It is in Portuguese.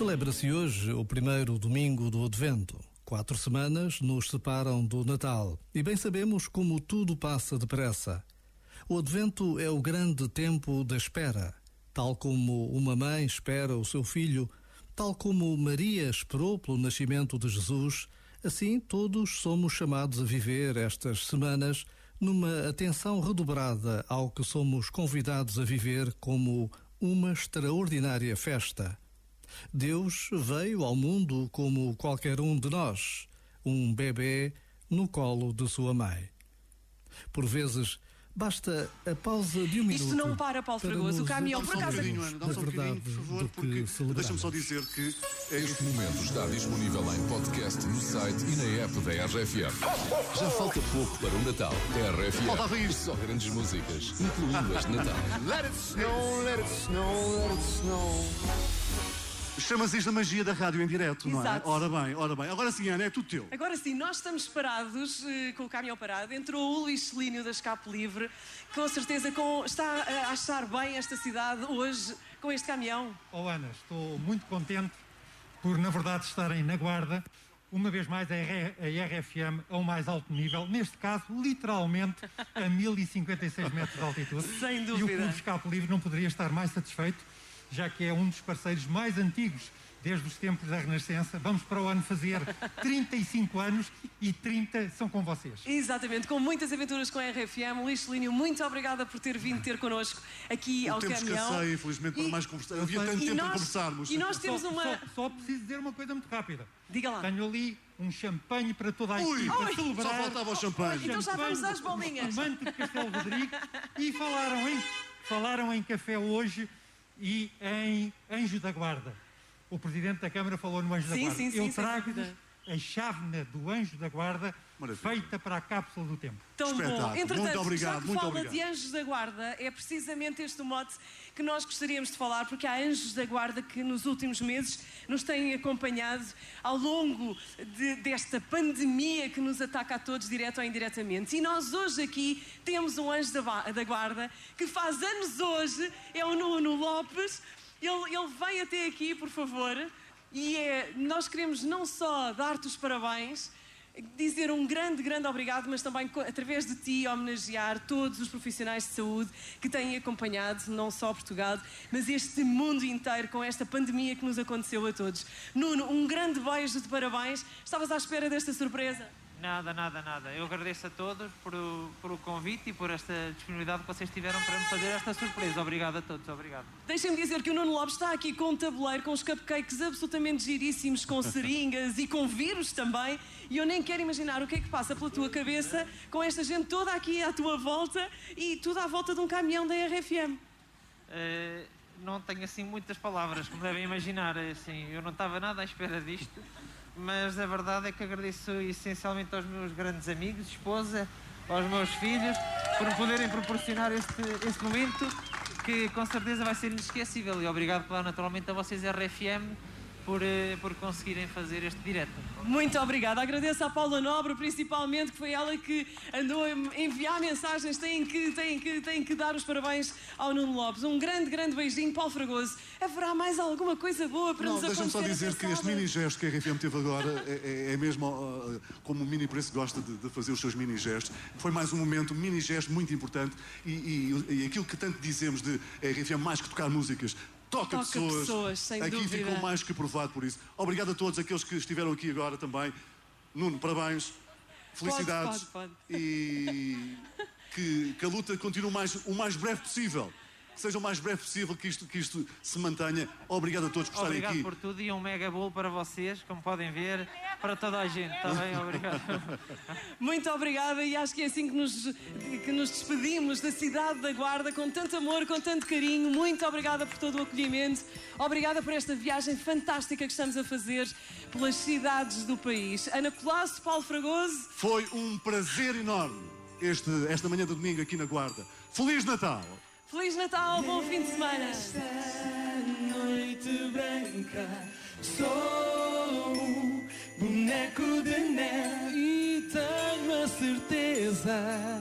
Celebra-se hoje o primeiro domingo do Advento. Quatro semanas nos separam do Natal e bem sabemos como tudo passa depressa. O Advento é o grande tempo da espera. Tal como uma mãe espera o seu filho, tal como Maria esperou pelo nascimento de Jesus, assim todos somos chamados a viver estas semanas numa atenção redobrada ao que somos convidados a viver como uma extraordinária festa. Deus veio ao mundo como qualquer um de nós, um bebê no colo de sua mãe. Por vezes, Basta a pausa de um minuto. Isto não para, Paulo Fragoso. O caminhão, por acaso. Um dá só um bocadinho, por favor, porque deixa-me só dizer que este momento está disponível em podcast no site e na app da RFM. Já falta pouco para o Natal. RFM. Faltava isto. Só grandes músicas, incluindo as de Natal. Let it snow, let it snow, let it snow. Chamas isto a magia da rádio em direto, não é? Exato. Ora bem, ora bem. Agora sim, Ana, é tudo teu. Agora sim, nós estamos parados, eh, com o caminhão parado. Entrou o Luís Celínio da Escape Livre, com certeza com, está a achar bem esta cidade hoje com este caminhão. Oh Ana, estou muito contente por, na verdade, estarem na guarda. Uma vez mais, a, R a RFM ao mais alto nível, neste caso, literalmente a 1056 metros de altitude. Sem E o dúvida. Clube Escape Livre não poderia estar mais satisfeito, já que é um dos parceiros mais antigos desde os tempos da Renascença. Vamos para o ano fazer 35 anos e 30 são com vocês. Exatamente, com muitas aventuras com a RFM. Luís Celínio, muito obrigada por ter vindo ter connosco aqui O ao tempo caminhão. escasseia, infelizmente, para E- mais conversar. Havia tanto E tempo para nós- conversarmos. e nós temos Só, uma. só- só preciso dizer uma coisa muito rápida. Diga lá. Tenho ali um champanhe para toda a Ui, equipa Ui, celebrar. só faltava o champanhe. Então já vamos às bolinhas. Amante de Castelo Rodrigo e falaram em, falaram em café hoje e em Anjo da Guarda. O Presidente da Câmara falou no Anjo da Sim, Guarda. sim, sim, Eu dúvida. A chávena do Anjo da Guarda Maravilha. feita para a cápsula do tempo. Tão bom. Entretanto, Muito obrigado, já que muito fala obrigado. de anjos da guarda, é precisamente este o mote que nós gostaríamos de falar, porque há anjos da guarda que nos últimos meses nos têm acompanhado ao longo de- desta pandemia que nos ataca a todos, direto ou indiretamente. E nós hoje aqui temos um anjo da, da guarda que faz anos hoje, é o Nuno Lopes. Ele, ele vem até aqui, por favor, e é, nós queremos não só dar-te os parabéns, dizer um grande, grande obrigado, mas também através de ti homenagear todos os profissionais de saúde que têm acompanhado não só Portugal, mas este mundo inteiro com esta pandemia que nos aconteceu a todos. Nuno, um grande beijo de parabéns. Estavas à espera desta surpresa? Nada, nada, nada. Eu agradeço a todos por o, por o convite e por esta disponibilidade que vocês tiveram para me fazer esta surpresa. Obrigado a todos, obrigado. Deixem-me dizer que o Nuno Lopes está aqui com um tabuleiro, com os cupcakes absolutamente giríssimos, com seringas e com vírus também. E eu nem quero imaginar o que é que passa pela tua cabeça com esta gente toda aqui à tua volta e tudo à volta de um caminhão da RFM. Eh, não tenho assim muitas palavras, como devem imaginar. eh, Assim, eu não estava nada à espera disto, mas a verdade é que agradeço essencialmente aos meus grandes amigos, esposa, aos meus filhos, por me poderem proporcionar este, este momento que com certeza vai ser inesquecível. E obrigado, claro, naturalmente a vocês, RFM, por, eh, por conseguirem fazer este direto. Muito obrigada. Agradeço à Paula Nobre, principalmente, que foi ela que andou a enviar mensagens. Tem que, tem que, tem que dar os parabéns ao Nuno Lopes. Um grande, grande beijinho, Paulo Fragoso. Haverá mais alguma coisa boa para Não, nos deixa-me acontecer? só dizer que este mini gesto que a RFM teve agora é, é- é mesmo uh, como o Mini Preço gosta de, de fazer os seus mini gestos. Foi mais um momento, um mini gesto muito importante e, e- e aquilo que tanto dizemos de RFM mais que tocar músicas. Toca, Toca pessoas. pessoas, aqui dúvida. ficou mais que provado por isso. Obrigado a todos aqueles que estiveram aqui agora também. Nuno, parabéns. Felicidades. pode, pode. E que, que a luta continue mais, o mais breve possível. Seja o mais breve possível que isto, que isto se mantenha. Obrigado a todos por estarem Obrigado aqui. por tudo e um mega bolo para vocês, como podem ver, para toda a gente, está bem? Obrigado. Muito obrigada e acho que é assim que nos, que nos despedimos da cidade da Guarda com tanto amor, com tanto carinho. Muito obrigada por todo o acolhimento. Obrigada por esta viagem fantástica que estamos a fazer pelas cidades do país. Ana Colasso, Paulo Fragoso. Foi um prazer enorme este, esta manhã de domingo aqui na Guarda. Feliz Natal! Feliz Natal, bom fim de semana. noite branca sou boneco de neve e tenho a certeza